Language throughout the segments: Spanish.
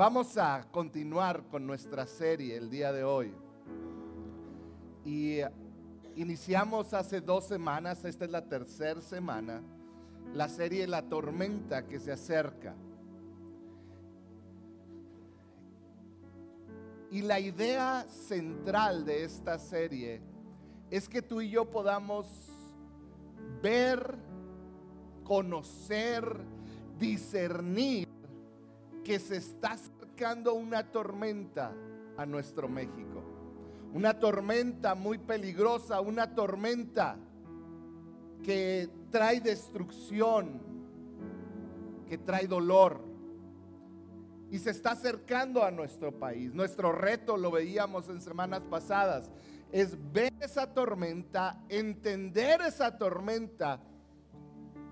Vamos a continuar con nuestra serie el día de hoy. Y iniciamos hace dos semanas, esta es la tercera semana, la serie La tormenta que se acerca. Y la idea central de esta serie es que tú y yo podamos ver, conocer, discernir que se está acercando una tormenta a nuestro México. Una tormenta muy peligrosa, una tormenta que trae destrucción, que trae dolor. Y se está acercando a nuestro país. Nuestro reto, lo veíamos en semanas pasadas, es ver esa tormenta, entender esa tormenta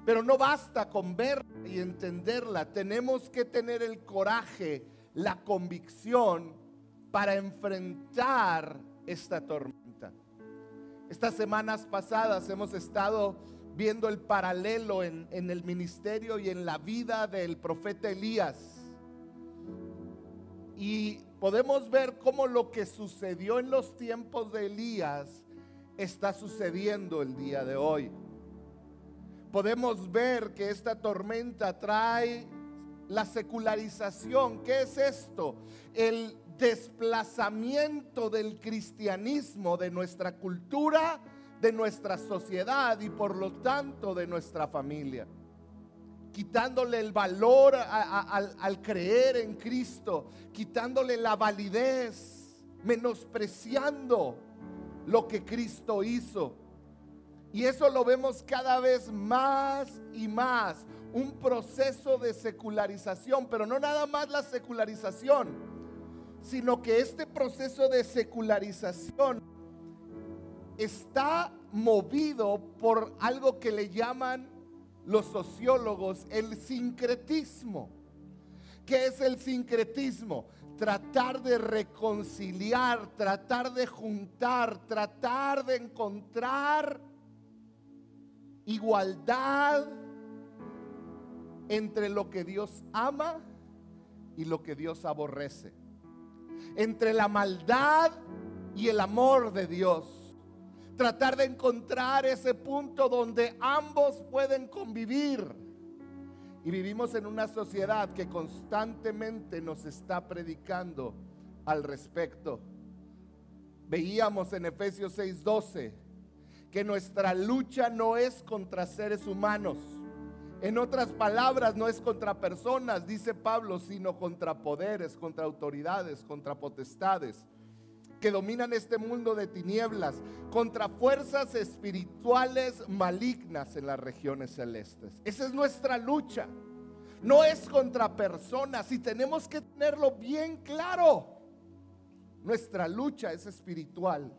pero no basta con verla y entenderla. Tenemos que tener el coraje, la convicción para enfrentar esta tormenta. Estas semanas pasadas hemos estado viendo el paralelo en, en, el ministerio y en la vida del profeta Elías. Y podemos ver cómo lo que sucedió en los tiempos de Elías está sucediendo el día de hoy podemos ver que esta tormenta trae la secularización. ¿Qué es esto? El desplazamiento del cristianismo de nuestra cultura, de nuestra sociedad y por lo tanto de nuestra familia. Quitándole el valor al creer en Cristo, quitándole la validez, menospreciando lo que Cristo hizo y eso lo vemos cada vez más y más. Un proceso de secularización, pero no nada más la secularización, sino que este proceso de secularización está movido por algo que le llaman los sociólogos el sincretismo. ¿Qué es el sincretismo? Tratar de reconciliar, tratar de juntar, tratar de encontrar igualdad entre lo que Dios ama y lo que Dios aborrece. Entre la maldad y el amor de Dios. Tratar de encontrar ese punto donde ambos pueden convivir. Y vivimos en una sociedad que constantemente nos está predicando al respecto. Veíamos en Efesios 6:12 que nuestra lucha no es contra seres humanos. En otras palabras, no es contra personas, dice Pablo, sino contra poderes, contra autoridades, contra potestades que dominan este mundo de tinieblas, contra fuerzas espirituales malignas en las regiones celestes. Esa es nuestra lucha. No es contra personas y tenemos que tenerlo bien claro. Nuestra lucha es espiritual.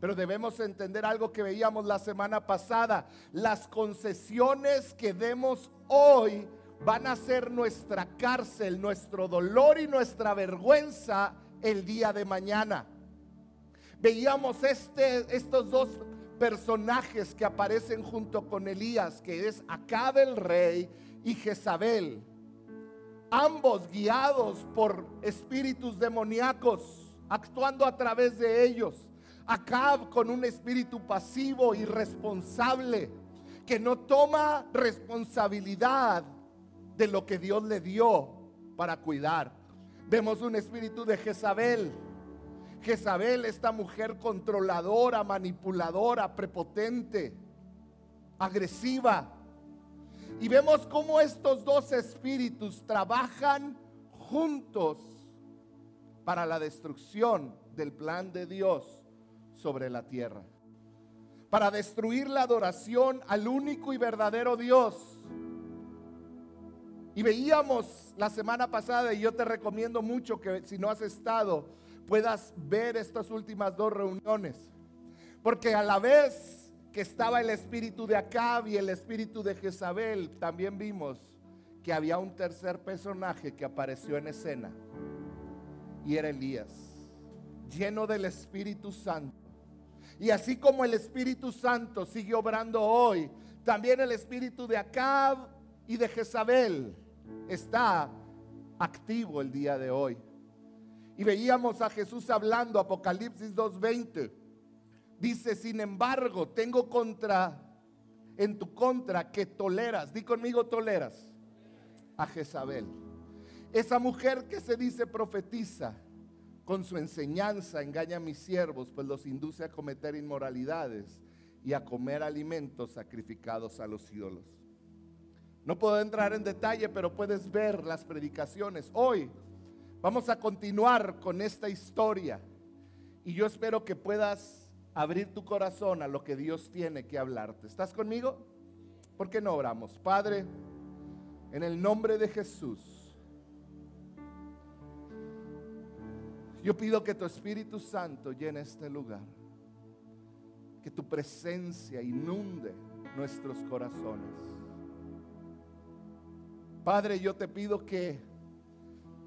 Pero debemos entender algo que veíamos la semana pasada. Las concesiones que demos hoy van a ser nuestra cárcel, nuestro dolor y nuestra vergüenza el día de mañana. Veíamos este, estos dos personajes que aparecen junto con Elías, que es Acab el rey y Jezabel. Ambos guiados por espíritus demoníacos, actuando a través de ellos. Acab con un espíritu pasivo, irresponsable, que no toma responsabilidad de lo que Dios le dio para cuidar. Vemos un espíritu de Jezabel. Jezabel, esta mujer controladora, manipuladora, prepotente, agresiva. Y vemos cómo estos dos espíritus trabajan juntos para la destrucción del plan de Dios sobre la tierra. Para destruir la adoración al único y verdadero Dios. Y veíamos la semana pasada, y yo te recomiendo mucho que si no has estado, puedas ver estas últimas dos reuniones. Porque a la vez que estaba el espíritu de Acab y el espíritu de Jezabel, también vimos que había un tercer personaje que apareció en escena. Y era Elías, lleno del Espíritu Santo y así como el Espíritu Santo sigue obrando hoy, también el espíritu de Acab y de Jezabel está activo el día de hoy. Y veíamos a Jesús hablando, Apocalipsis 2.20. Dice, sin embargo, tengo contra, en tu contra, que toleras, di conmigo toleras, a Jezabel. Esa mujer que se dice profetiza, con su enseñanza engaña a mis siervos, pues los induce a cometer inmoralidades y a comer alimentos sacrificados a los ídolos. No puedo entrar en detalle, pero puedes ver las predicaciones. Hoy vamos a continuar con esta historia y yo espero que puedas abrir tu corazón a lo que Dios tiene que hablarte. ¿Estás conmigo? ¿Por qué no oramos? Padre, en el nombre de Jesús. Yo pido que tu Espíritu Santo llene este lugar. Que tu presencia inunde nuestros corazones. Padre, yo te pido que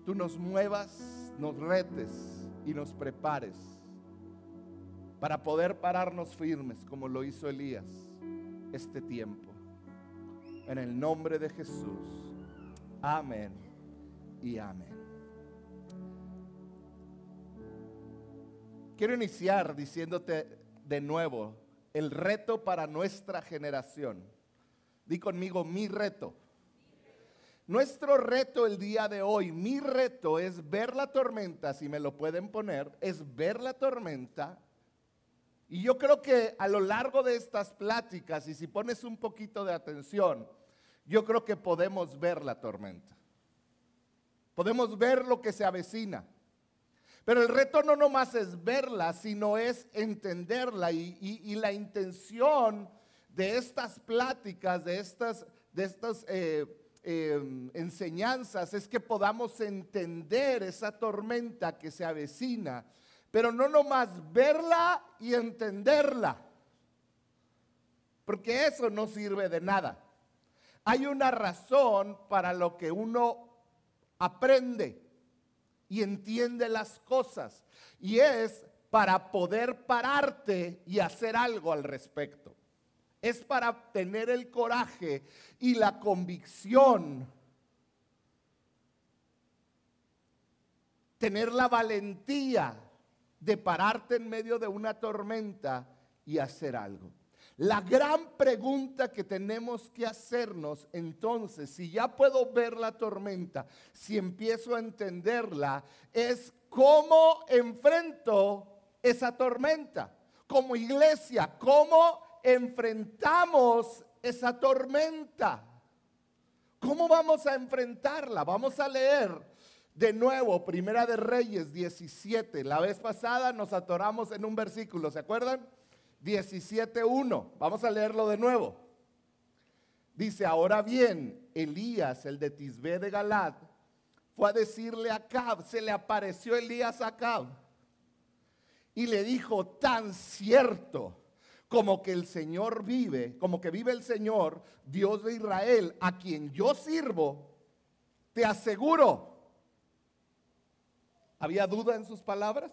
tú nos muevas, nos retes y nos prepares para poder pararnos firmes como lo hizo Elías este tiempo. En el nombre de Jesús. Amén y amén. Quiero iniciar diciéndote de nuevo el reto para nuestra generación. Di conmigo mi reto. Nuestro reto el día de hoy, mi reto es ver la tormenta, si me lo pueden poner, es ver la tormenta. Y yo creo que a lo largo de estas pláticas, y si pones un poquito de atención, yo creo que podemos ver la tormenta. Podemos ver lo que se avecina. Pero el reto no nomás es verla, sino es entenderla. Y, la intención de estas pláticas, de estas, eh, em, enseñanzas, es que podamos entender esa tormenta que se avecina. Pero no nomás verla y entenderla. Porque eso no sirve de nada. Hay una razón para lo que uno aprende y entiende las cosas. Y es para poder pararte y hacer algo al respecto. Es para tener el coraje y la convicción. Tener la valentía de pararte en medio de una tormenta y hacer algo. La gran pregunta que tenemos que hacernos entonces, si ya puedo ver la tormenta, si empiezo a entenderla, es cómo enfrento esa tormenta. Como iglesia, ¿cómo enfrentamos esa tormenta? ¿Cómo vamos a enfrentarla? Vamos a leer de nuevo Primera de Reyes 17. La vez pasada nos atoramos en un versículo, ¿se acuerdan? 17.1. Vamos a leerlo de nuevo. Dice, ahora bien, Elías, el de Tisbé de Galad, fue a decirle a Cab, se le apareció Elías a Cab y le dijo, tan cierto como que el Señor vive, como que vive el Señor, Dios de Israel, a quien yo sirvo, te aseguro. ¿Había duda en sus palabras?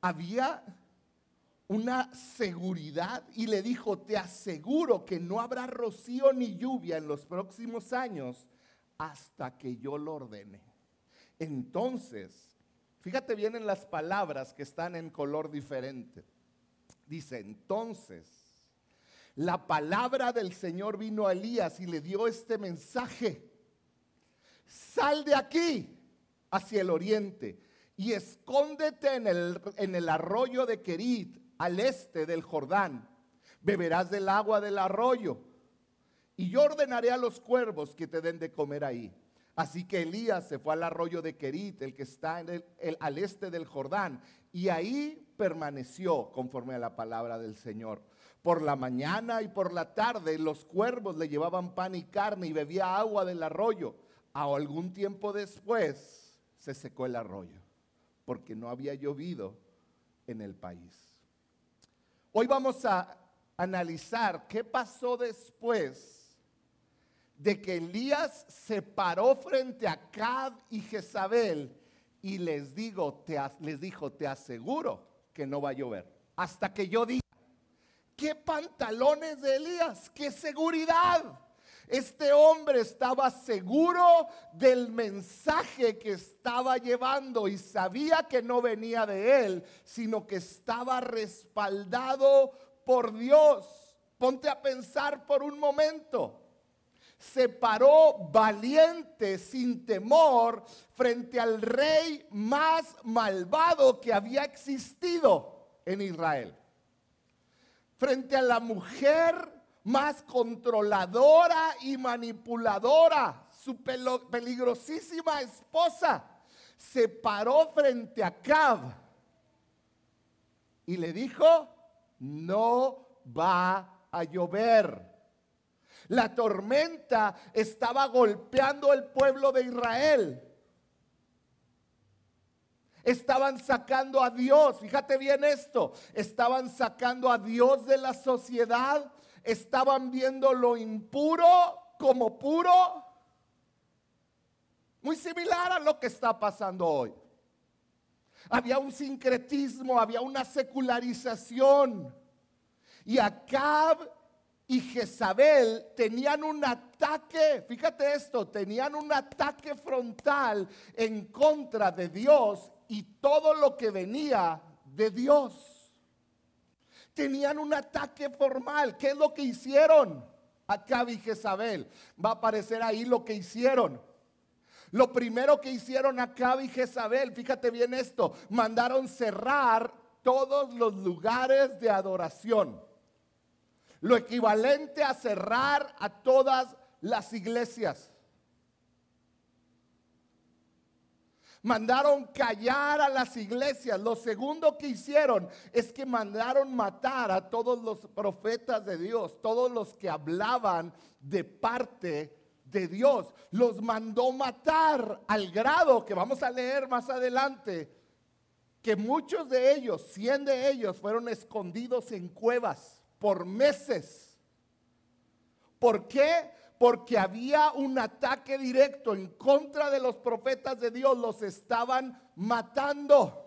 Había una seguridad y le dijo, te aseguro que no habrá rocío ni lluvia en los próximos años hasta que yo lo ordene. Entonces, fíjate bien en las palabras que están en color diferente. Dice, entonces, la palabra del Señor vino a Elías y le dio este mensaje. Sal de aquí hacia el oriente y escóndete en el, en el arroyo de Kerit al este del Jordán. Beberás del agua del arroyo. Y yo ordenaré a los cuervos que te den de comer ahí. Así que Elías se fue al arroyo de Kerit, el que está al este del Jordán, y ahí permaneció conforme a la palabra del Señor. Por la mañana y por la tarde los cuervos le llevaban pan y carne y bebía agua del arroyo. A algún tiempo después se secó el arroyo, porque no había llovido en el país. Hoy vamos a analizar qué pasó después de que Elías se paró frente a Cad y Jezabel y les, les dijo, te aseguro que no va a llover. Hasta que yo diga, ¿qué pantalones de Elías? ¿Qué seguridad? Este hombre estaba seguro del mensaje que estaba llevando y sabía que no venía de él, sino que estaba respaldado por Dios. Ponte a pensar por un momento. Se paró valiente, sin temor, frente al rey más malvado que había existido en Israel. Frente a la mujer más controladora y manipuladora, su peligrosísima esposa, se paró frente a Cab y le dijo, no va a llover. La tormenta estaba golpeando el pueblo de Israel. Estaban sacando a Dios, fíjate bien esto, estaban sacando a Dios de la sociedad estaban viendo lo impuro como puro. Muy similar a lo que está pasando hoy. Había un sincretismo, había una secularización. Y Acab y Jezabel tenían un ataque, fíjate esto, tenían un ataque frontal en contra de Dios y todo lo que venía de Dios tenían un ataque formal. ¿Qué es lo que hicieron? Acab y Jezabel. Va a aparecer ahí lo que hicieron. Lo primero que hicieron Acab y Jezabel, fíjate bien esto, mandaron cerrar todos los lugares de adoración. Lo equivalente a cerrar a todas las iglesias. Mandaron callar a las iglesias. Lo segundo que hicieron es que mandaron matar a todos los profetas de Dios, todos los que hablaban de parte de Dios. Los mandó matar al grado que vamos a leer más adelante, que muchos de ellos, cien de ellos, fueron escondidos en cuevas por meses. ¿Por qué? Porque había un ataque directo en contra de los profetas de Dios, los estaban matando.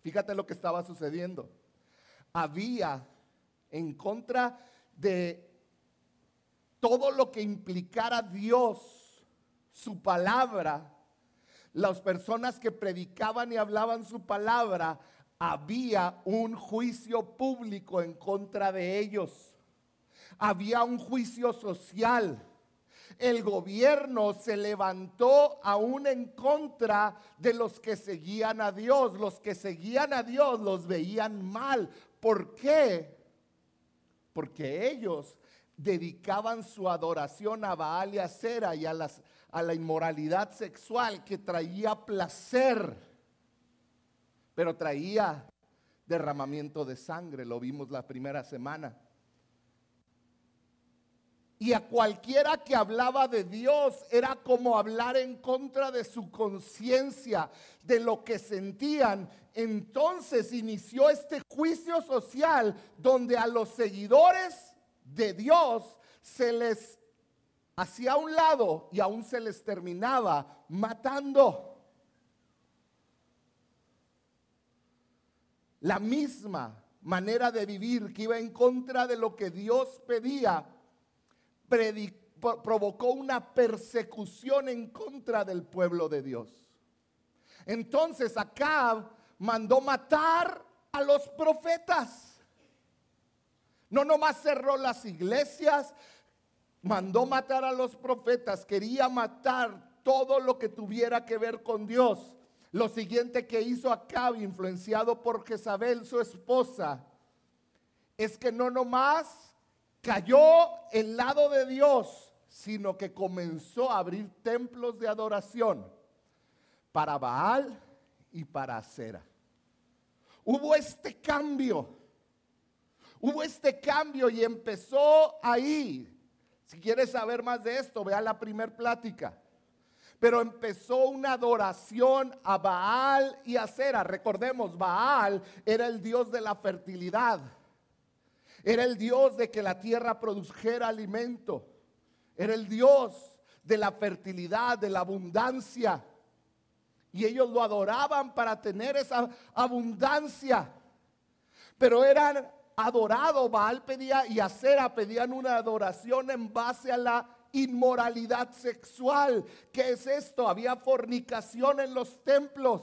Fíjate lo que estaba sucediendo. Había en contra de todo lo que implicara Dios, su palabra, las personas que predicaban y hablaban su palabra, había un juicio público en contra de ellos había un juicio social. El gobierno se levantó aún en contra de los que seguían a Dios. Los que seguían a Dios los veían mal. ¿Por qué? Porque ellos dedicaban su adoración a Baal y a Cera y a, a la inmoralidad sexual que traía placer, pero traía derramamiento de sangre. Lo vimos la primera semana y a cualquiera que hablaba de Dios era como hablar en contra de su conciencia, de lo que sentían. Entonces inició este juicio social donde a los seguidores de Dios se les hacía a un lado y aún se les terminaba matando. La misma manera de vivir que iba en contra de lo que Dios pedía provocó una persecución en contra del pueblo de Dios. Entonces Acab mandó matar a los profetas. No nomás cerró las iglesias, mandó matar a los profetas, quería matar todo lo que tuviera que ver con Dios. Lo siguiente que hizo Acab, influenciado por Jezabel, su esposa, es que no nomás cayó el lado de Dios, sino que comenzó a abrir templos de adoración para Baal y para Acera. Hubo este cambio, hubo este cambio y empezó ahí. Si quieres saber más de esto, vea la primer plática. Pero empezó una adoración a Baal y a Acera. Recordemos, Baal era el dios de la fertilidad. Era el Dios de que la tierra produjera alimento. Era el Dios de la fertilidad, de la abundancia. Y ellos lo adoraban para tener esa abundancia. Pero eran adorado, Baal pedía y Acera pedían una adoración en base a la inmoralidad sexual. ¿Qué es esto? Había fornicación en los templos.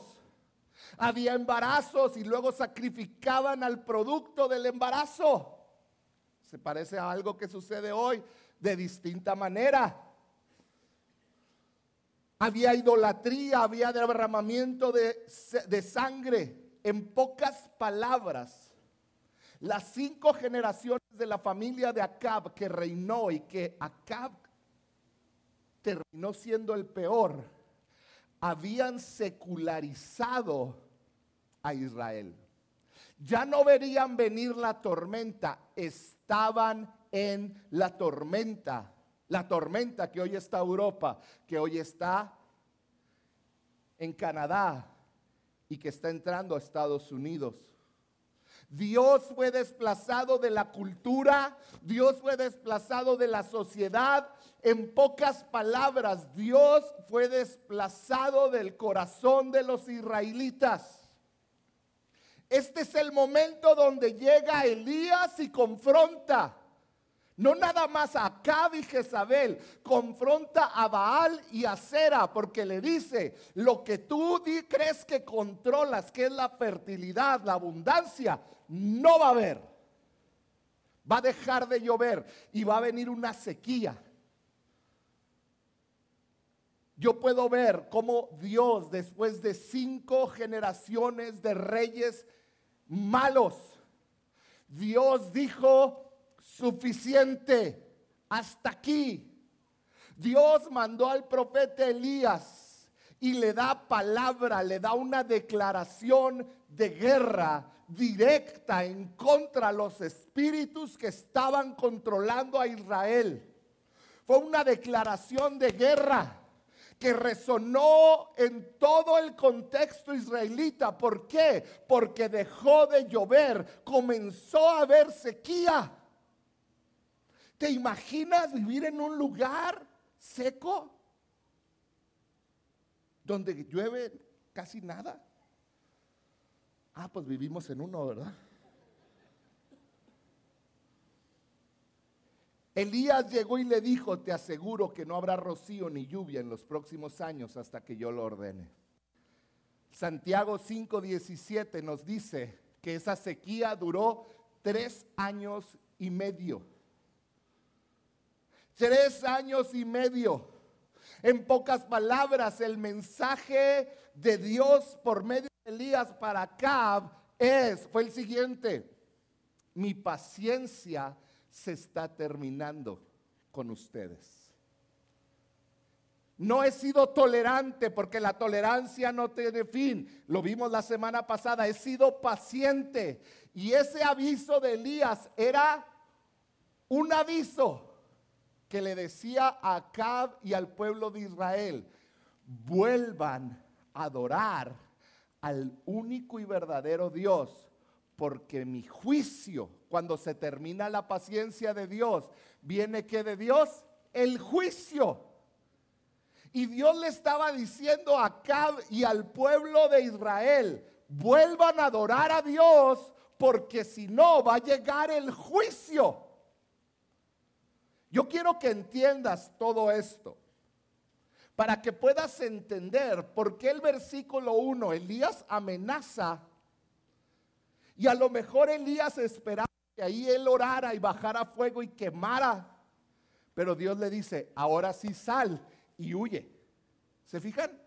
Había embarazos y luego sacrificaban al producto del embarazo. Se parece a algo que sucede hoy de distinta manera. Había idolatría, había derramamiento de, de sangre. En pocas palabras, las cinco generaciones de la familia de Acab que reinó y que Acab terminó siendo el peor, habían secularizado a Israel. Ya no verían venir la tormenta, estaban en la tormenta. La tormenta que hoy está Europa, que hoy está en Canadá y que está entrando a Estados Unidos. Dios fue desplazado de la cultura, Dios fue desplazado de la sociedad. En pocas palabras, Dios fue desplazado del corazón de los israelitas. Este es el momento donde llega Elías y confronta. No nada más a Acab y Jezabel, confronta a Baal y a Sera porque le dice, lo que tú crees que controlas, que es la fertilidad, la abundancia, no va a haber. Va a dejar de llover y va a venir una sequía. Yo puedo ver cómo Dios, después de cinco generaciones de reyes malos, Dios dijo, suficiente, hasta aquí. Dios mandó al profeta Elías y le da palabra, le da una declaración de guerra directa en contra de los espíritus que estaban controlando a Israel. Fue una declaración de guerra que resonó en todo el contexto israelita. ¿Por qué? Porque dejó de llover, comenzó a haber sequía. ¿Te imaginas vivir en un lugar seco? Donde llueve casi nada. Ah, pues vivimos en uno, ¿verdad? Elías llegó y le dijo, te aseguro que no habrá rocío ni lluvia en los próximos años hasta que yo lo ordene. Santiago 5:17 nos dice que esa sequía duró tres años y medio. Tres años y medio. En pocas palabras, el mensaje de Dios por medio de Elías para Cab es, fue el siguiente. Mi paciencia se está terminando con ustedes. No he sido tolerante porque la tolerancia no tiene fin. Lo vimos la semana pasada. He sido paciente. Y ese aviso de Elías era un aviso que le decía a Acab y al pueblo de Israel, vuelvan a adorar al único y verdadero Dios, porque mi juicio, cuando se termina la paciencia de Dios, viene que de Dios el juicio. Y Dios le estaba diciendo a Acab y al pueblo de Israel, vuelvan a adorar a Dios, porque si no va a llegar el juicio. Yo quiero que entiendas todo esto para que puedas entender por qué el versículo 1, Elías amenaza y a lo mejor Elías esperaba que ahí él orara y bajara fuego y quemara, pero Dios le dice, ahora sí sal y huye. ¿Se fijan?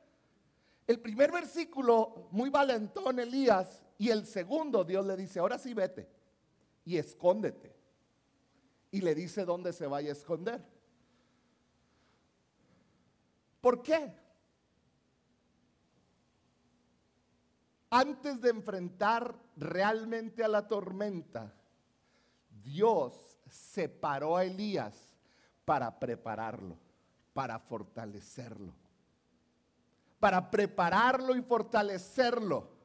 El primer versículo, muy valentón Elías, y el segundo Dios le dice, ahora sí vete y escóndete y le dice dónde se vaya a esconder. ¿Por qué? Antes de enfrentar realmente a la tormenta, Dios separó a Elías para prepararlo, para fortalecerlo, para prepararlo y fortalecerlo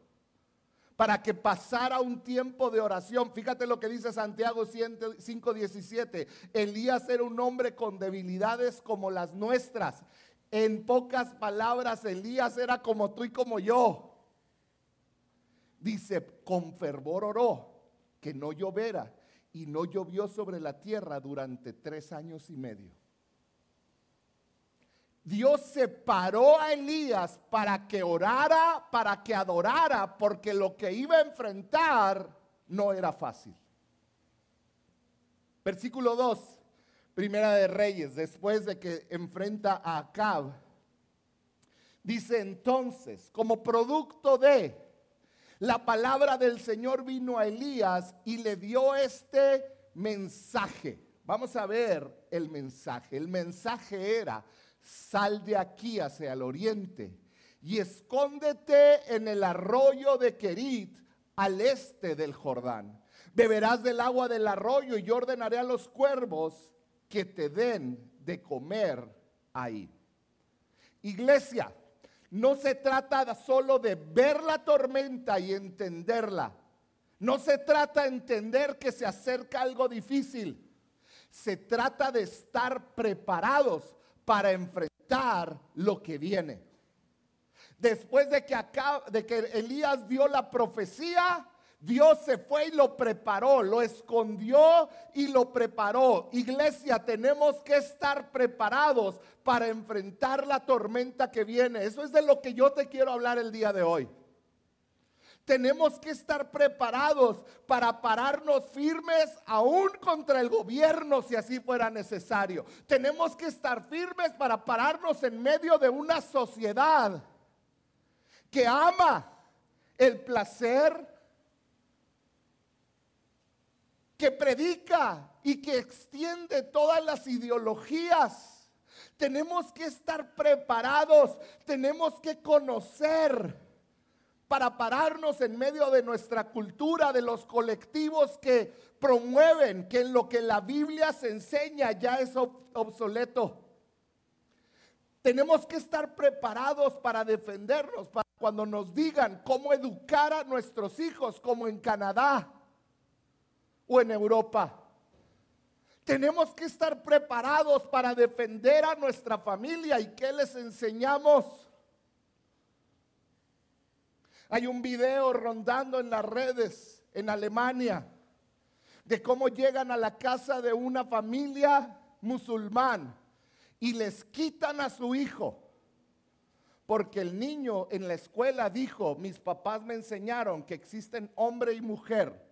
para que pasara un tiempo de oración. Fíjate lo que dice Santiago 5:17. Elías era un hombre con debilidades como las nuestras. En pocas palabras, Elías era como tú y como yo. Dice, con fervor oró. que no llovera y no llovió sobre la tierra durante tres años y medio. Dios separó a Elías para que orara, para que adorara, porque lo que iba a enfrentar no era fácil. Versículo 2, Primera de Reyes, después de que enfrenta a Acab, dice entonces, como producto de la palabra del Señor vino a Elías y le dio este mensaje. Vamos a ver el mensaje. El mensaje era, sal de aquí hacia el oriente y escóndete en el arroyo de Kerit al este del Jordán. Beberás del agua del arroyo y yo ordenaré a los cuervos que te den de comer ahí. Iglesia, no se trata solo de ver la tormenta y entenderla. No se trata de entender que se acerca algo difícil. Se trata de estar preparados para enfrentar lo que viene. Después de que, de que Elías dio la profecía, Dios se fue y lo preparó, lo escondió y lo preparó. Iglesia, tenemos que estar preparados para enfrentar la tormenta que viene. Eso es de lo que yo te quiero hablar el día de hoy. Tenemos que estar preparados para pararnos firmes aún contra el gobierno si así fuera necesario. Tenemos que estar firmes para pararnos en medio de una sociedad que ama el placer, que predica y que extiende todas las ideologías. Tenemos que estar preparados, tenemos que conocer para pararnos en medio de nuestra cultura, de los colectivos que promueven que en lo que la Biblia se enseña ya es obsoleto. Tenemos que estar preparados para defendernos, para cuando nos digan cómo educar a nuestros hijos, como en Canadá o en Europa. Tenemos que estar preparados para defender a nuestra familia y qué les enseñamos. Hay un video rondando en las redes en Alemania de cómo llegan a la casa de una familia musulmán y les quitan a su hijo. Porque el niño en la escuela dijo, mis papás me enseñaron que existen hombre y mujer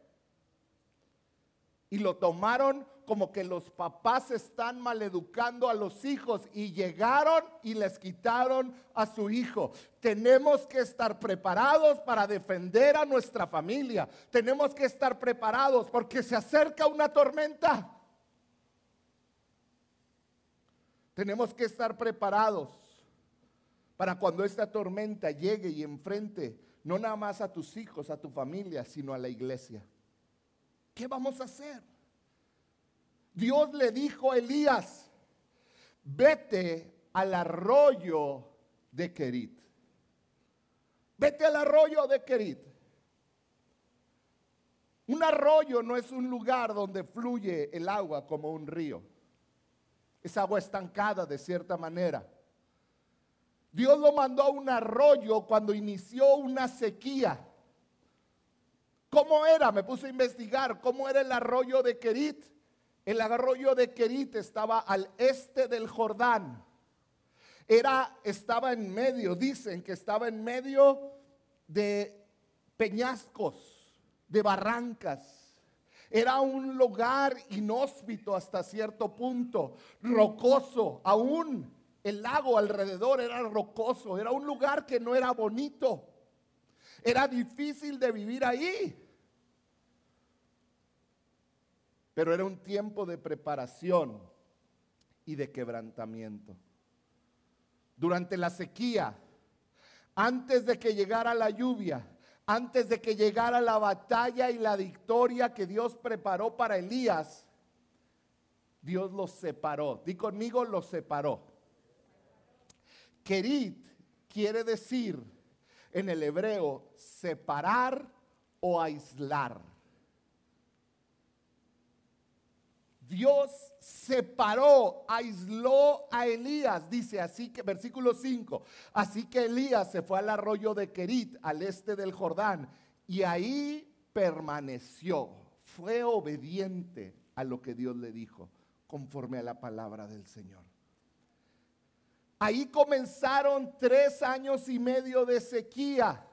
y lo tomaron como que los papás están maleducando a los hijos y llegaron y les quitaron a su hijo. Tenemos que estar preparados para defender a nuestra familia. Tenemos que estar preparados porque se acerca una tormenta. Tenemos que estar preparados para cuando esta tormenta llegue y enfrente no nada más a tus hijos, a tu familia, sino a la iglesia. ¿Qué vamos a hacer? Dios le dijo a Elías, vete al arroyo de Kerit. Vete al arroyo de Kerit. Un arroyo no es un lugar donde fluye el agua como un río. Es agua estancada de cierta manera. Dios lo mandó a un arroyo cuando inició una sequía. ¿Cómo era? Me puse a investigar cómo era el arroyo de Kerit. El arroyo de Kerit estaba al este del Jordán. Era, estaba en medio, dicen que estaba en medio de peñascos, de barrancas. Era un lugar inhóspito hasta cierto punto, rocoso, aún el lago alrededor era rocoso, era un lugar que no era bonito. Era difícil de vivir ahí. Pero era un tiempo de preparación y de quebrantamiento. Durante la sequía, antes de que llegara la lluvia, antes de que llegara la batalla y la victoria que Dios preparó para Elías, Dios los separó. Di conmigo, los separó. Kerit quiere decir en el hebreo separar o aislar. Dios separó, aisló a Elías, dice así que, versículo 5, así que Elías se fue al arroyo de Kerit, al este del Jordán, y ahí permaneció. fue obediente a lo que Dios le dijo, conforme a la palabra del Señor. Ahí comenzaron tres años y medio de sequía,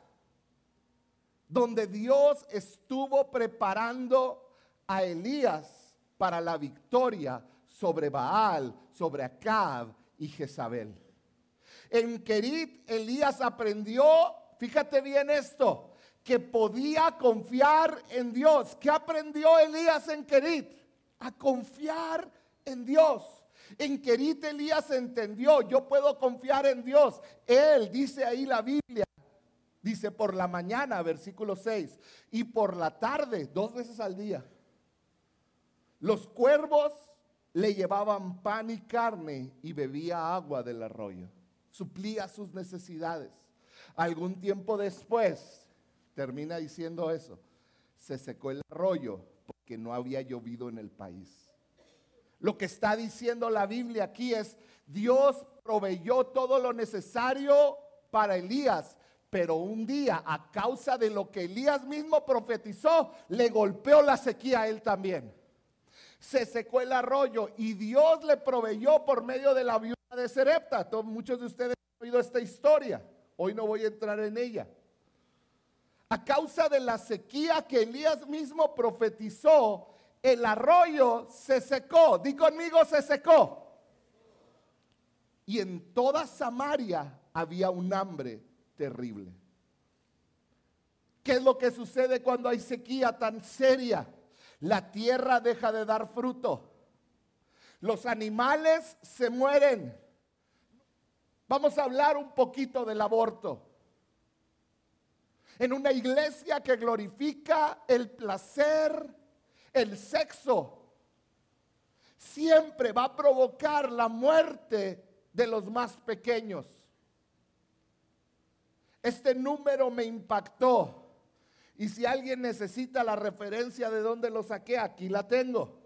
donde Dios estuvo preparando a Elías para la victoria sobre Baal, sobre Acab y Jezabel. En Kerit, Elías aprendió, fíjate bien esto, que podía confiar en Dios. ¿Qué aprendió Elías en Kerit? A confiar en Dios. En Kerit Elías entendió, yo puedo confiar en Dios. Él, dice ahí la Biblia, dice por la mañana, versículo 6, y por la tarde, dos veces al día. Los cuervos le llevaban pan y carne y bebía agua del arroyo. Suplía sus necesidades. Algún tiempo después, termina diciendo eso, se secó el arroyo porque no había llovido en el país. Lo que está diciendo la Biblia aquí es, Dios proveyó todo lo necesario para Elías, pero un día, a causa de lo que Elías mismo profetizó, le golpeó la sequía a él también se secó el arroyo y Dios le proveyó por medio de la viuda de Serepta. muchos de ustedes han oído esta historia. Hoy no voy a entrar en ella. A causa de la sequía que Elías mismo profetizó, el arroyo se secó. Di conmigo, se secó. Y en toda Samaria había un hambre terrible. ¿Qué es lo que sucede cuando hay sequía tan seria? La tierra deja de dar fruto. Los animales se mueren. Vamos a hablar un poquito del aborto. En una iglesia que glorifica el placer, el sexo, siempre va a provocar la muerte de los más pequeños. Este número me impactó. Y si alguien necesita la referencia de dónde lo saqué, aquí la tengo.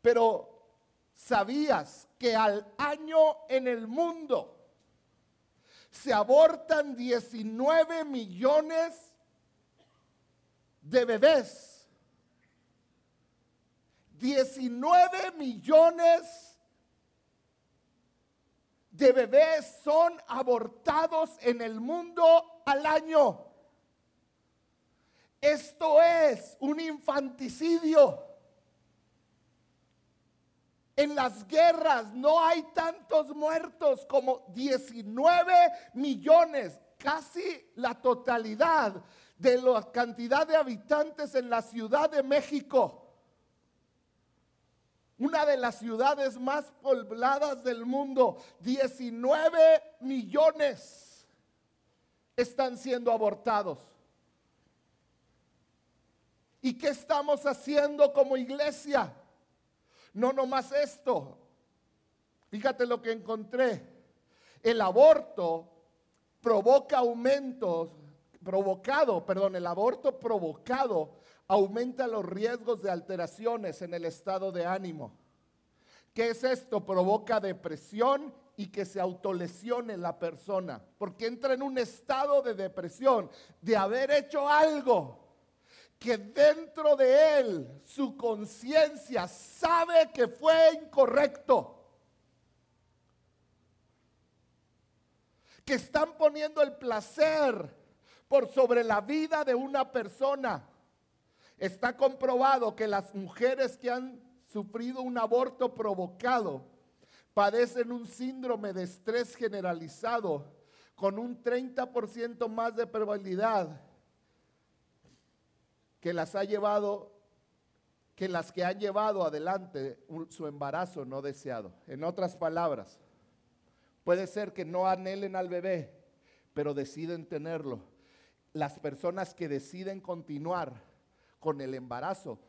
Pero ¿sabías que al año en el mundo se abortan 19 millones de bebés? 19 millones de bebés son abortados en el mundo al año. Esto es un infanticidio. En las guerras no hay tantos muertos como 19 millones, casi la totalidad de la cantidad de habitantes en la Ciudad de México. Una de las ciudades más pobladas del mundo, 19 millones están siendo abortados. ¿Y qué estamos haciendo como iglesia? No nomás esto. Fíjate lo que encontré. El aborto provoca aumentos, provocado, perdón, el aborto provocado aumenta los riesgos de alteraciones en el estado de ánimo. ¿Qué es esto? Provoca depresión y que se autolesione la persona, porque entra en un estado de depresión de haber hecho algo que dentro de él su conciencia sabe que fue incorrecto. Que están poniendo el placer por sobre la vida de una persona. Está comprobado que las mujeres que han sufrido un aborto provocado padecen un síndrome de estrés generalizado con un 30% más de probabilidad que las ha llevado, que las que han llevado adelante su embarazo no deseado. En otras palabras, puede ser que no anhelen al bebé, pero deciden tenerlo. Las personas que deciden continuar con el embarazo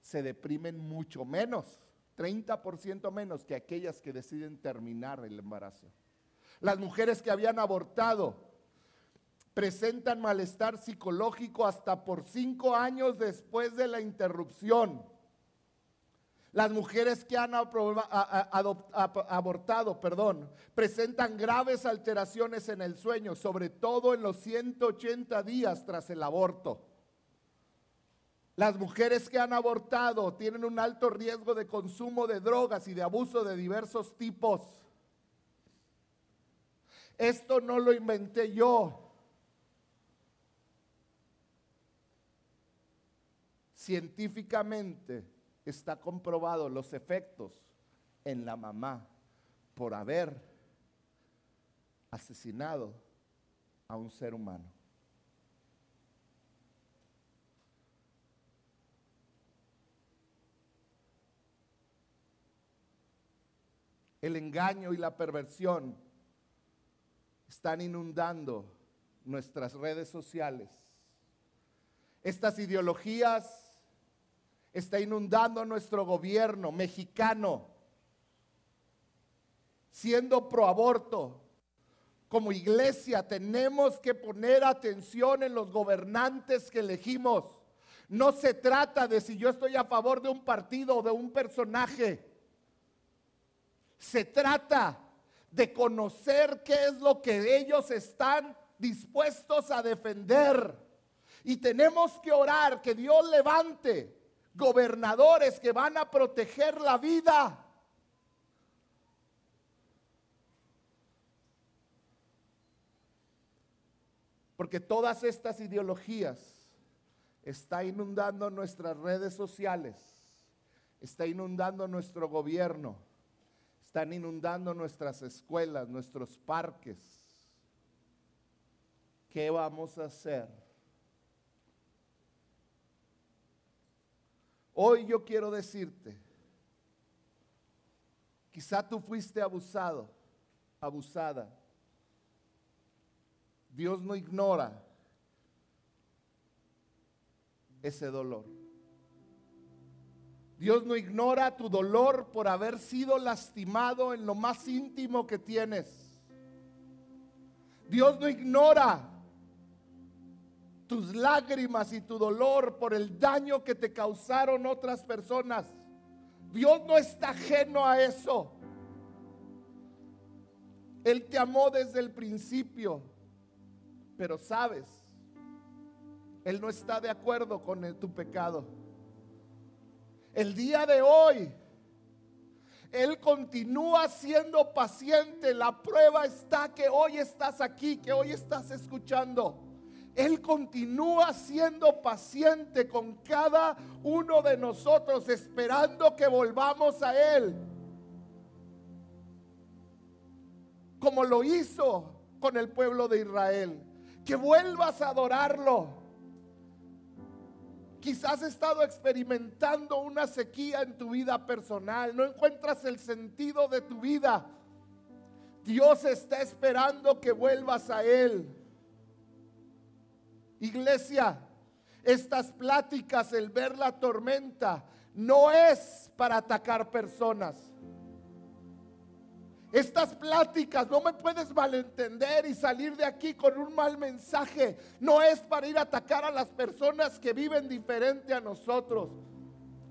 se deprimen mucho menos, 30% menos que aquellas que deciden terminar el embarazo. Las mujeres que habían abortado presentan malestar psicológico hasta por cinco años después de la interrupción. Las mujeres que han abortado, perdón, presentan graves alteraciones en el sueño, sobre todo en los 180 días tras el aborto. Las mujeres que han abortado tienen un alto riesgo de consumo de drogas y de abuso de diversos tipos. Esto no lo inventé yo. Científicamente está comprobado los efectos en la mamá por haber asesinado a un ser humano. El engaño y la perversión están inundando nuestras redes sociales. Estas ideologías están inundando nuestro gobierno mexicano, siendo pro aborto. Como iglesia tenemos que poner atención en los gobernantes que elegimos. No se trata de si yo estoy a favor de un partido o de un personaje. Se trata de conocer qué es lo que ellos están dispuestos a defender. Y tenemos que orar que Dios levante gobernadores que van a proteger la vida. Porque todas estas ideologías están inundando nuestras redes sociales, está inundando nuestro gobierno están inundando nuestras escuelas, nuestros parques. ¿Qué vamos a hacer? Hoy yo quiero decirte, quizá tú fuiste abusado, abusada. Dios no ignora ese dolor. Dios no ignora tu dolor por haber sido lastimado en lo más íntimo que tienes. Dios no ignora tus lágrimas y tu dolor por el daño que te causaron otras personas. Dios no está ajeno a eso. Él te amó desde el principio, pero sabes, Él no está de acuerdo con tu pecado. El día de hoy, Él continúa siendo paciente. La prueba está que hoy estás aquí, que hoy estás escuchando. Él continúa siendo paciente con cada uno de nosotros, esperando que volvamos a Él. Como lo hizo con el pueblo de Israel. Que vuelvas a adorarlo Quizás has estado experimentando una sequía en tu vida personal, no encuentras el sentido de tu vida. Dios está esperando que vuelvas a Él. Iglesia, estas pláticas, el ver la tormenta, no es para atacar personas. Estas pláticas no me puedes malentender y salir de aquí con un mal mensaje. No es para ir a atacar a las personas que viven diferente a nosotros.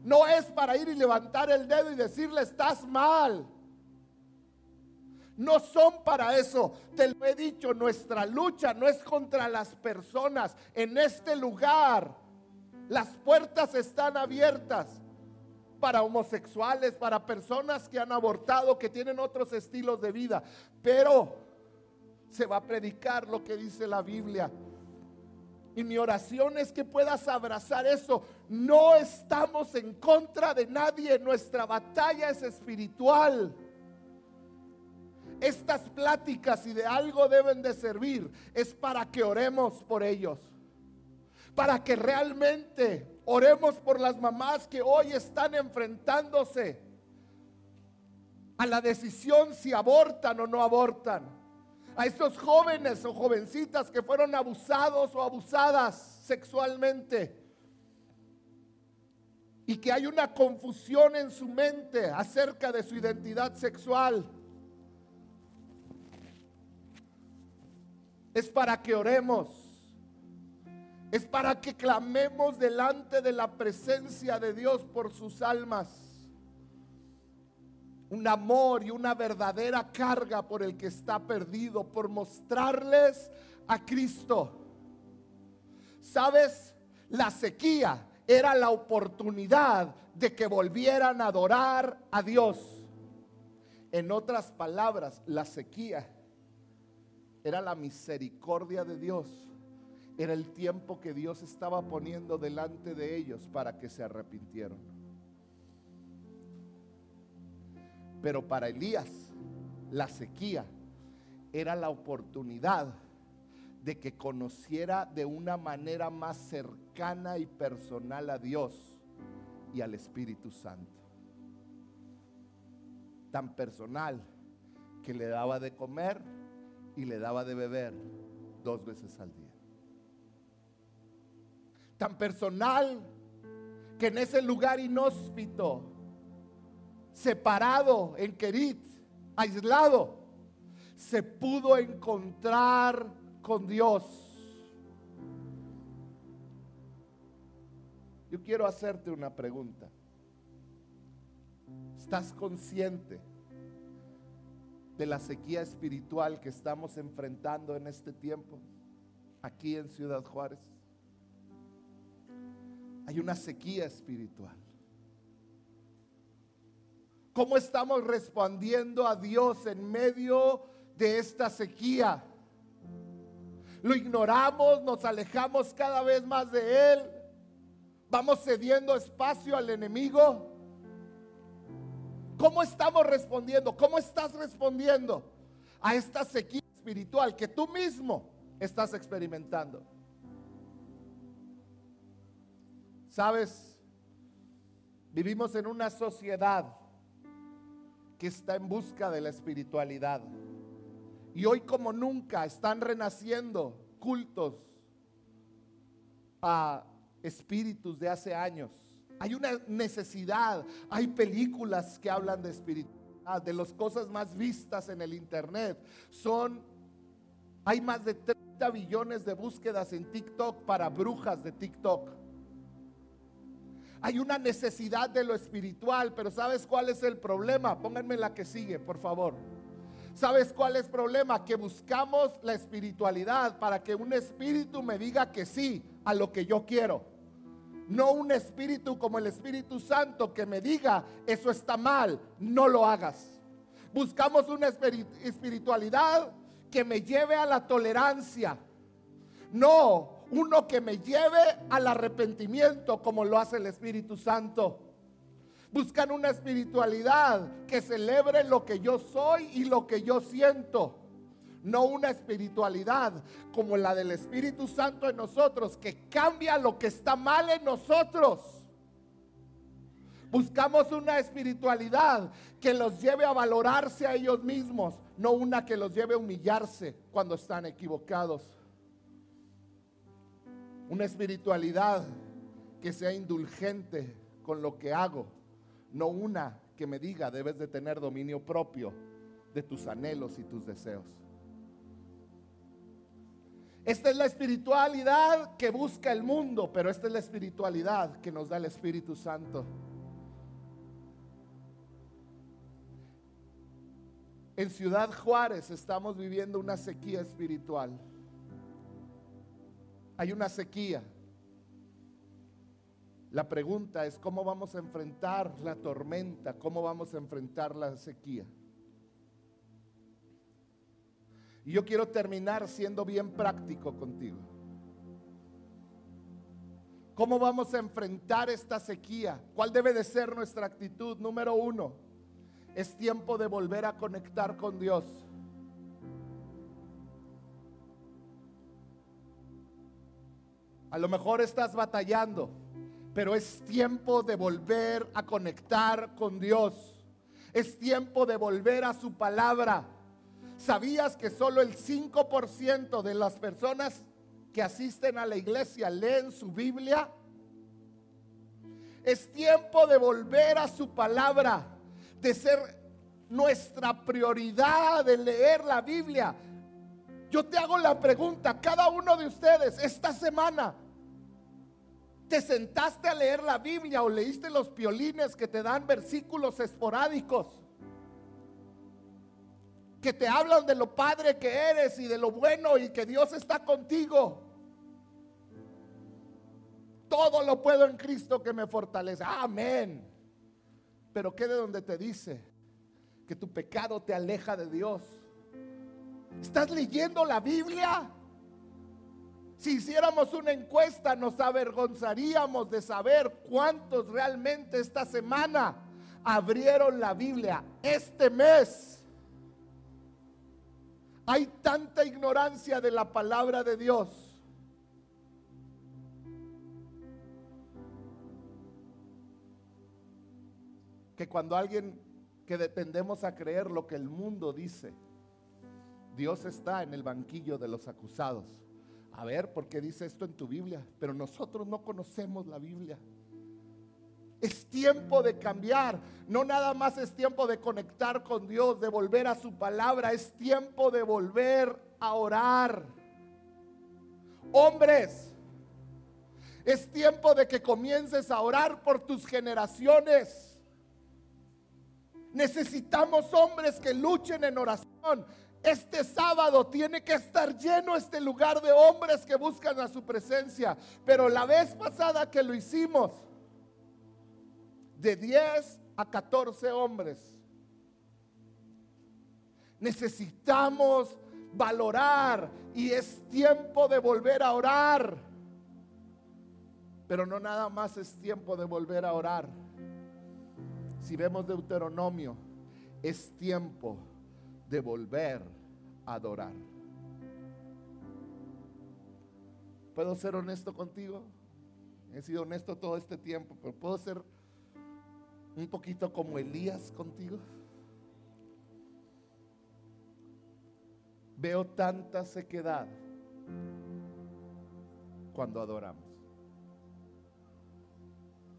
No es para ir y levantar el dedo y decirle estás mal. No son para eso. Te lo he dicho, nuestra lucha no es contra las personas. En este lugar las puertas están abiertas para homosexuales, para personas que han abortado, que tienen otros estilos de vida. Pero se va a predicar lo que dice la Biblia. Y mi oración es que puedas abrazar eso. No estamos en contra de nadie. Nuestra batalla es espiritual. Estas pláticas, y de algo deben de servir, es para que oremos por ellos. Para que realmente Oremos por las mamás que hoy están enfrentándose a la decisión si abortan o no abortan. A esos jóvenes o jovencitas que fueron abusados o abusadas sexualmente. Y que hay una confusión en su mente acerca de su identidad sexual. Es para que oremos es para que clamemos delante de la presencia de Dios por sus almas. Un amor y una verdadera carga por el que está perdido, por mostrarles a Cristo. ¿Sabes? La sequía era la oportunidad de que volvieran a adorar a Dios. En otras palabras, la sequía era la misericordia de Dios. Era el tiempo que Dios estaba poniendo delante de ellos para que se arrepintieran. Pero para Elías, la sequía era la oportunidad de que conociera de una manera más cercana y personal a Dios y al Espíritu Santo. Tan personal que le daba de comer y le daba de beber dos veces al día. Tan personal que en ese lugar inhóspito, separado en Kerit, aislado, se pudo encontrar con Dios. Yo quiero hacerte una pregunta. ¿Estás consciente de la sequía espiritual que estamos enfrentando en este tiempo aquí en Ciudad Juárez? Hay una sequía espiritual. ¿Cómo estamos respondiendo a Dios en medio de esta sequía? lo ignoramos, nos alejamos cada vez más de Él, vamos cediendo espacio al enemigo. ¿Cómo estamos respondiendo? ¿Cómo estás respondiendo a esta sequía espiritual que tú mismo estás experimentando? Sabes, vivimos en una sociedad que está en busca de la espiritualidad. Y hoy como nunca están renaciendo cultos a espíritus de hace años. Hay una necesidad, hay películas que hablan de espiritualidad, de las cosas más vistas en el internet. Son, hay más de 30 billones de búsquedas en TikTok para brujas de TikTok. Hay una necesidad de lo espiritual, pero ¿sabes cuál es el problema? Pónganme la que sigue, por favor. ¿Sabes cuál es el problema? Que buscamos la espiritualidad para que un espíritu me diga que sí a lo que yo quiero. No un espíritu como el Espíritu Santo que me diga, eso está mal, no lo hagas. Buscamos una espiritualidad que me lleve a la tolerancia. No, uno que me lleve al arrepentimiento como lo hace el Espíritu Santo. Buscan una espiritualidad que celebre lo que yo soy y lo que yo siento. No una espiritualidad como la del Espíritu Santo en nosotros, que cambia lo que está mal en nosotros. Buscamos una espiritualidad que los lleve a valorarse a ellos mismos, no una que los lleve a humillarse cuando están equivocados. Una espiritualidad que sea indulgente con lo que hago no una que me diga debes de tener dominio propio de tus anhelos y tus deseos. Esta es la espiritualidad que busca el mundo, pero esta es la espiritualidad que nos da el Espíritu Santo. En Ciudad Juárez estamos viviendo una sequía espiritual. Hay una sequía la pregunta es cómo vamos a enfrentar la tormenta, cómo vamos a enfrentar la sequía. Y yo quiero terminar siendo bien práctico contigo. ¿Cómo vamos a enfrentar esta sequía? ¿Cuál debe de ser nuestra actitud? Número uno, es tiempo de volver a conectar con Dios. A lo mejor estás batallando pero es tiempo de volver a conectar con Dios. Es tiempo de volver a su palabra. ¿Sabías que solo el 5% de las personas que asisten a la iglesia leen su Biblia? Es tiempo de volver a su palabra, de ser nuestra prioridad de leer la Biblia. Yo te hago la pregunta, cada uno de ustedes, esta semana, te sentaste a leer la Biblia o leíste los piolines que te dan versículos esporádicos, que te hablan de lo padre que eres y de lo bueno y que Dios está contigo. todo lo puedo en Cristo que me fortalece. Amén. Pero ¿qué de donde te dice que tu pecado te aleja de Dios? ¿Estás leyendo la Biblia? Si hiciéramos una encuesta nos avergonzaríamos de saber cuántos realmente esta semana abrieron la Biblia. Este mes hay tanta ignorancia de la palabra de Dios. Que cuando alguien que dependemos a creer lo que el mundo dice, Dios está en el banquillo de los acusados. A ver, ¿por qué dice esto en tu Biblia? Pero nosotros no conocemos la Biblia. Es tiempo de cambiar. No nada más es tiempo de conectar con Dios, de volver a su palabra. Es tiempo de volver a orar. Hombres, es tiempo de que comiences a orar por tus generaciones. Necesitamos hombres que luchen en oración. Este sábado tiene que estar lleno este lugar de hombres que buscan a su presencia. Pero la vez pasada que lo hicimos, de 10 a 14 hombres, necesitamos valorar y es tiempo de volver a orar. Pero no nada más es tiempo de volver a orar. Si vemos Deuteronomio, es tiempo de volver a adorar. ¿Puedo ser honesto contigo? He sido honesto todo este tiempo, pero ¿puedo ser un poquito como Elías contigo? Veo tanta sequedad cuando adoramos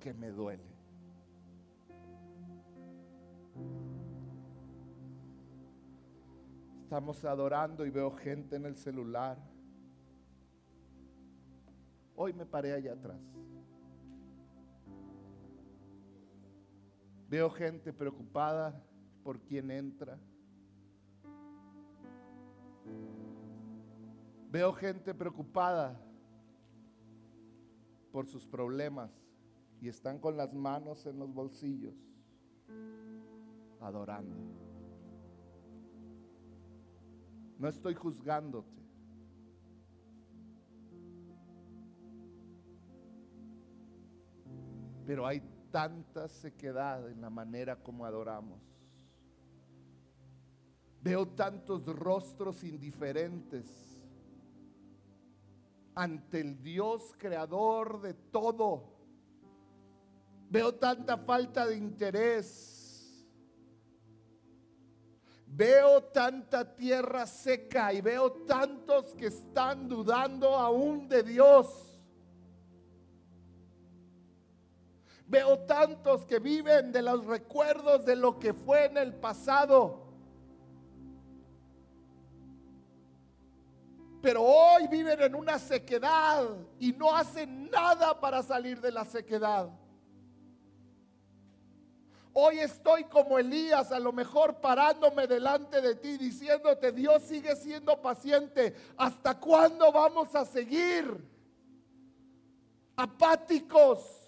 que me duele. Estamos adorando y veo gente en el celular. Hoy me paré allá atrás. Veo gente preocupada por quien entra. Veo gente preocupada por sus problemas y están con las manos en los bolsillos adorando. No estoy juzgándote. Pero hay tanta sequedad en la manera como adoramos. Veo tantos rostros indiferentes ante el Dios creador de todo. Veo tanta falta de interés Veo tanta tierra seca y veo tantos que están dudando aún de Dios. Veo tantos que viven de los recuerdos de lo que fue en el pasado. Pero hoy viven en una sequedad y no hacen nada para salir de la sequedad. Hoy estoy como Elías, a lo mejor parándome delante de ti, diciéndote, Dios sigue siendo paciente. ¿Hasta cuándo vamos a seguir apáticos?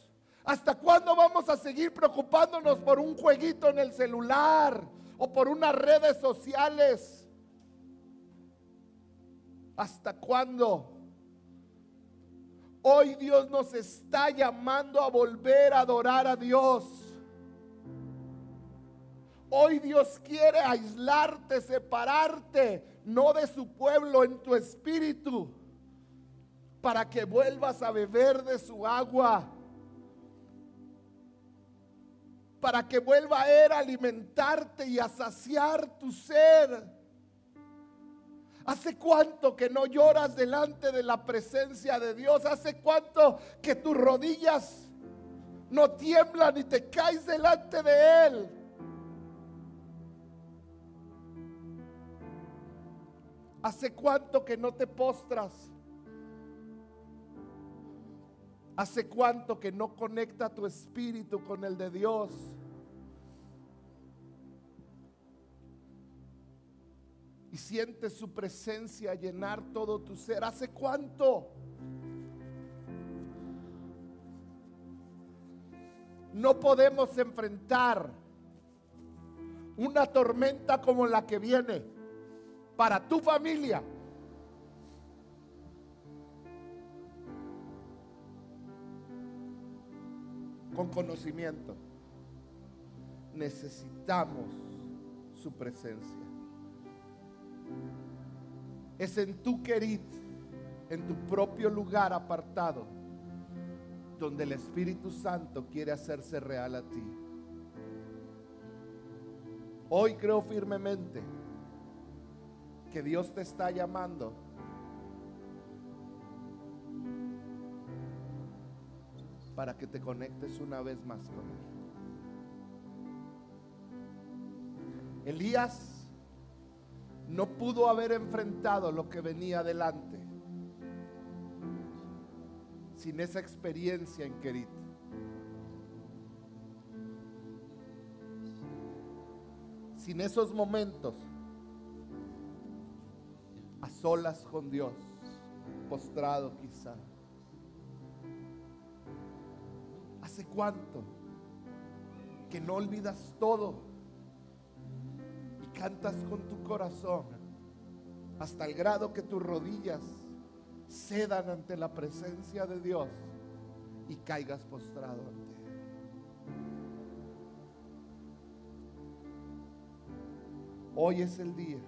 ¿Hasta cuándo vamos a seguir preocupándonos por un jueguito en el celular o por unas redes sociales? ¿Hasta cuándo? Hoy Dios nos está llamando a volver a adorar a Dios. Hoy Dios quiere aislarte, separarte, no de su pueblo en tu espíritu, para que vuelvas a beber de su agua, para que vuelva a Él a alimentarte y a saciar tu ser. ¿Hace cuánto que no lloras delante de la presencia de Dios? ¿Hace cuánto que tus rodillas no tiemblan y te caes delante de Él? ¿Hace cuánto que no te postras? ¿Hace cuánto que no conecta tu espíritu con el de Dios? Y sientes su presencia llenar todo tu ser. ¿Hace cuánto? No podemos enfrentar una tormenta como la que viene para tu familia. Con conocimiento. Necesitamos su presencia. Es en tu querid, en tu propio lugar apartado, donde el Espíritu Santo quiere hacerse real a ti. Hoy creo firmemente que Dios te está llamando para que te conectes una vez más con Él. Elías no pudo haber enfrentado lo que venía adelante sin esa experiencia en Kerit. Sin esos momentos a solas con Dios, postrado quizá. ¿Hace cuánto que no olvidas todo? cantas con tu corazón hasta el grado que tus rodillas cedan ante la presencia de Dios y caigas postrado ante Él. Hoy es el día.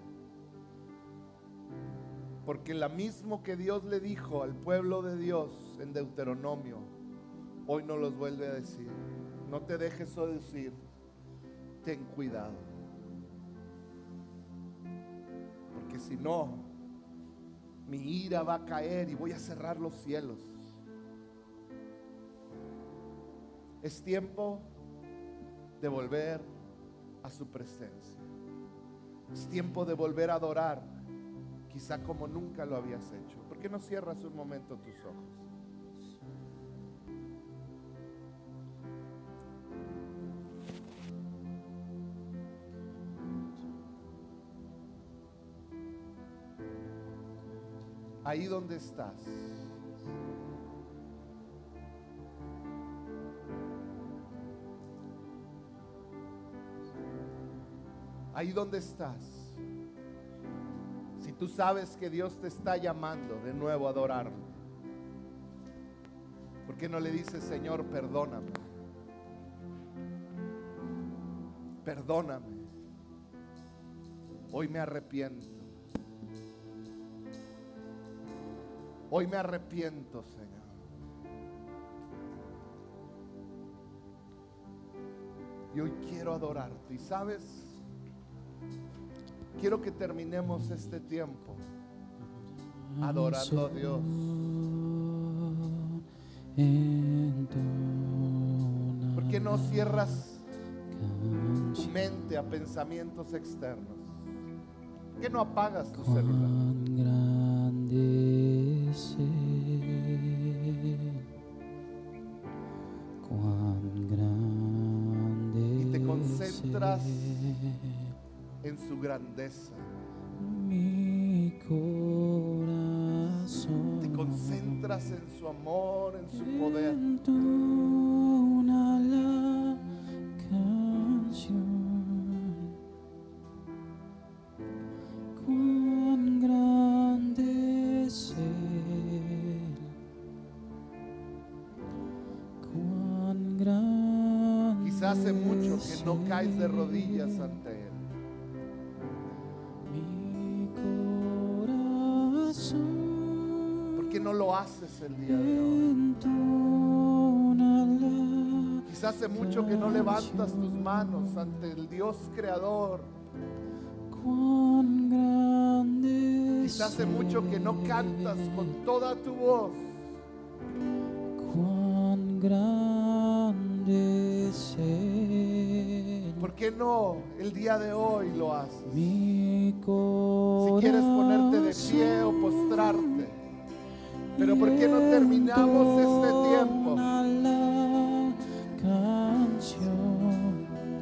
Porque la mismo que Dios le dijo al pueblo de Dios en Deuteronomio, hoy no los vuelve a decir. No te dejes decir, ten cuidado. si no, mi ira va a caer y voy a cerrar los cielos. Es tiempo de volver a su presencia. Es tiempo de volver a adorar, quizá como nunca lo habías hecho. ¿Por qué no cierras un momento tus ojos? Ahí donde estás. Ahí donde estás. Si tú sabes que Dios te está llamando de nuevo a adorarlo, ¿por qué no le dices, Señor, perdóname? Perdóname. Hoy me arrepiento. Hoy me arrepiento, Señor. Y hoy quiero adorarte. Y sabes, quiero que terminemos este tiempo adorando a Dios. ¿Por qué no cierras tu mente a pensamientos externos? ¿Por qué no apagas tu celular? Y te concentras en su grandeza. Mi corazón. Te concentras en su amor, en su poder. No caes de rodillas ante Él. ¿Por qué no lo haces el día de hoy? Quizás hace mucho que no levantas tus manos ante el Dios creador. Quizás hace mucho que no cantas con toda tu voz. Cuán ¿Por qué no el día de hoy lo haces? Si quieres ponerte de pie o postrarte. Pero ¿por qué no terminamos este tiempo?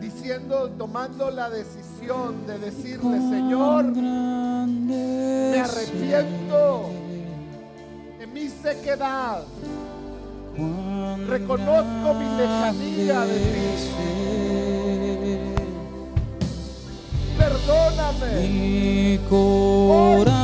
Diciendo, tomando la decisión de decirle, Señor, me arrepiento de mi sequedad. Reconozco mi lejanía de ti. ti. Perdóname. Mi corazón